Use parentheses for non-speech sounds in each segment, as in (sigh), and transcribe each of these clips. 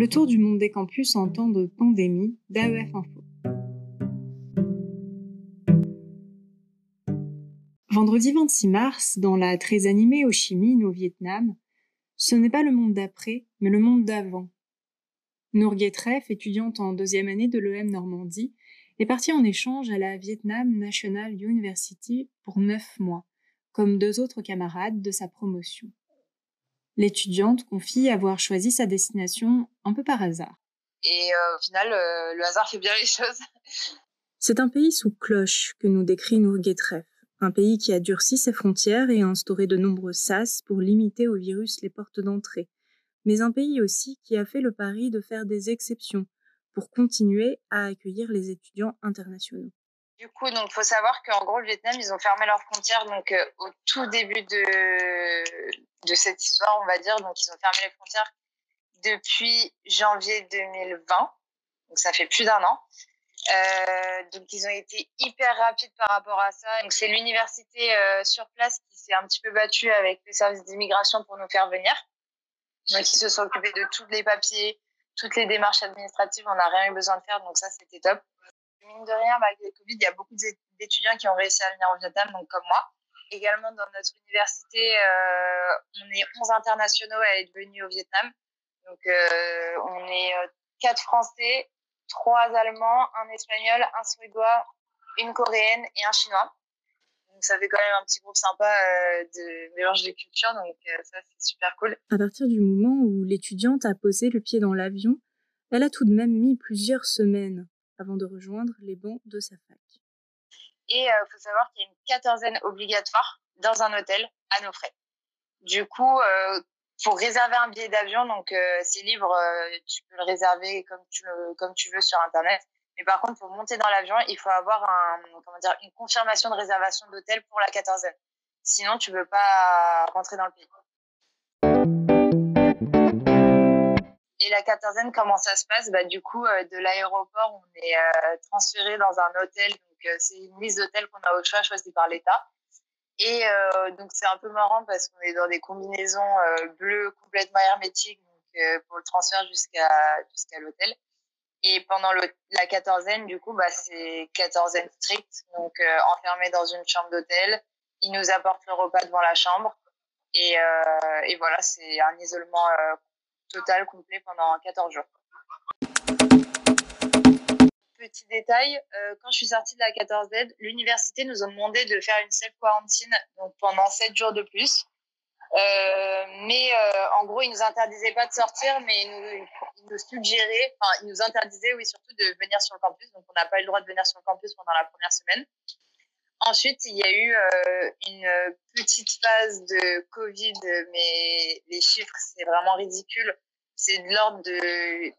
Le tour du monde des campus en temps de pandémie d'AEF Info. Vendredi 26 mars, dans la très animée Ho Chi Minh au Vietnam, ce n'est pas le monde d'après, mais le monde d'avant. Nourguet Treff, étudiante en deuxième année de l'EM Normandie, est partie en échange à la Vietnam National University pour neuf mois, comme deux autres camarades de sa promotion. L'étudiante confie avoir choisi sa destination un peu par hasard. Et euh, au final, euh, le hasard fait bien les choses. (laughs) C'est un pays sous cloche que nous décrit Nourguet Treff un pays qui a durci ses frontières et a instauré de nombreux sas pour limiter au virus les portes d'entrée, mais un pays aussi qui a fait le pari de faire des exceptions pour continuer à accueillir les étudiants internationaux. Du coup, donc faut savoir qu'en gros le Vietnam, ils ont fermé leurs frontières donc euh, au tout début de de cette histoire, on va dire. Donc ils ont fermé les frontières depuis janvier 2020. Donc ça fait plus d'un an. Euh, donc ils ont été hyper rapides par rapport à ça. Donc c'est l'université euh, sur place qui s'est un petit peu battue avec les services d'immigration pour nous faire venir. Donc ils se sont occupés de tous les papiers, toutes les démarches administratives. On n'a rien eu besoin de faire, donc ça c'était top. Mine de rien, malgré le Covid, il y a beaucoup d'étudiants qui ont réussi à venir au Vietnam, donc comme moi. Également dans notre université, euh, on est 11 internationaux à être venus au Vietnam. Donc euh, on est euh, quatre Français, trois Allemands, un Espagnol, un Suédois, une Coréenne et un Chinois. Donc ça fait quand même un petit groupe sympa de mélange de cultures, donc ça c'est super cool. À partir du moment où l'étudiante a posé le pied dans l'avion, elle a tout de même mis plusieurs semaines avant de rejoindre les bancs de sa fac. Et il euh, faut savoir qu'il y a une quatorzaine obligatoire dans un hôtel à nos frais. Du coup, pour réserver un billet d'avion, donc euh, c'est libre, euh, tu peux le réserver comme tu veux sur internet. Mais par contre, pour monter dans l'avion, il faut avoir une confirmation de réservation d'hôtel pour la quatorzaine. Sinon, tu peux pas rentrer dans le pays. Et la quatorzaine, comment ça se passe? Bah, Du coup, euh, de l'aéroport, on est transféré dans un hôtel. Donc, c'est une liste d'hôtels qu'on a au choix choisi par l'État. Et euh, donc c'est un peu marrant parce qu'on est dans des combinaisons euh, bleues complètement hermétiques donc, euh, pour le transfert jusqu'à jusqu'à l'hôtel. Et pendant la quatorzaine, du coup, bah, c'est quatorzaine stricte, donc euh, enfermé dans une chambre d'hôtel. Ils nous apportent le repas devant la chambre. Euh, et voilà, c'est un isolement total, complet pendant 14 jours petit détail, euh, quand je suis sortie de la 14Z, l'université nous a demandé de faire une self-quarantine pendant 7 jours de plus. Euh, mais euh, en gros, ils nous interdisaient pas de sortir, mais ils nous, suggéraient, enfin, ils nous interdisaient, oui, surtout de venir sur le campus. Donc, on n'a pas eu le droit de venir sur le campus pendant la première semaine. Ensuite, il y a eu une petite phase de Covid, mais les chiffres, c'est vraiment ridicule. C'est de l'ordre de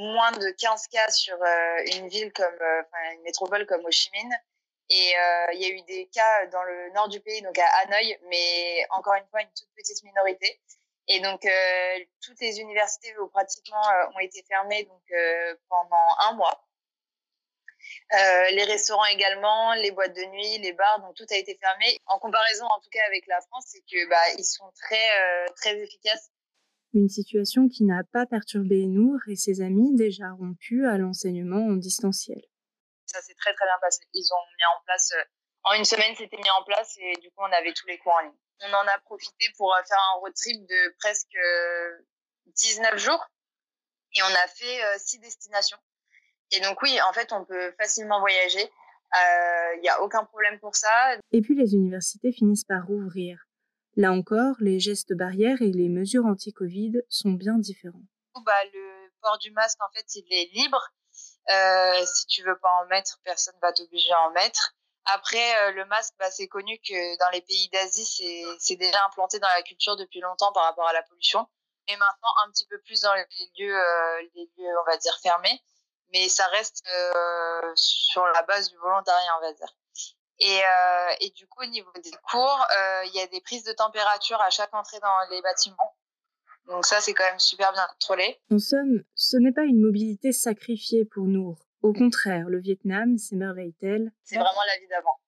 moins de 15 cas sur euh, une ville comme, euh, une métropole comme Ho Chi Minh. Et euh, il y a eu des cas dans le nord du pays, donc à Hanoï, mais encore une fois, une toute petite minorité. Et donc, toutes les universités pratiquement ont été fermées donc pendant un mois. Les restaurants également, les boîtes de nuit, les bars, donc tout a été fermé. En comparaison, en tout cas avec la France, c'est que bah ils sont très très efficaces une situation qui n'a pas perturbé Nour et ses amis déjà rompus à l'enseignement en distanciel. Ça s'est très très bien passé. Ils ont mis en place, euh, en une semaine c'était mis en place et du coup on avait tous les cours en ligne. On en a profité pour euh, faire un road trip de presque 19 euh, jours et on a fait six destinations. Et donc oui, en fait on peut facilement voyager. Il n'y a aucun problème pour ça. Et puis les universités finissent par rouvrir. Là encore, les gestes barrières et les mesures anti-Covid sont bien différents. Bah, le port du masque, en fait, il est libre. Euh, si tu veux pas en mettre, personne va t'obliger à en mettre. Après, euh, le masque, bah, c'est connu que dans les pays d'Asie, c'est déjà implanté dans la culture depuis longtemps par rapport à la pollution. Et maintenant, un petit peu plus dans les lieux, euh, les lieux, on va dire, fermés. Mais ça reste sur la base du volontariat, on va dire. Et, euh, et, du coup, au niveau des cours, euh, il y a des prises de température à chaque entrée dans les bâtiments. Donc ça, c'est quand même super bien contrôlé. En somme, ce n'est pas une mobilité sacrifiée pour Nour. Au contraire, le Vietnam s'émerveille-t-elle C'est vraiment la vie d'avant.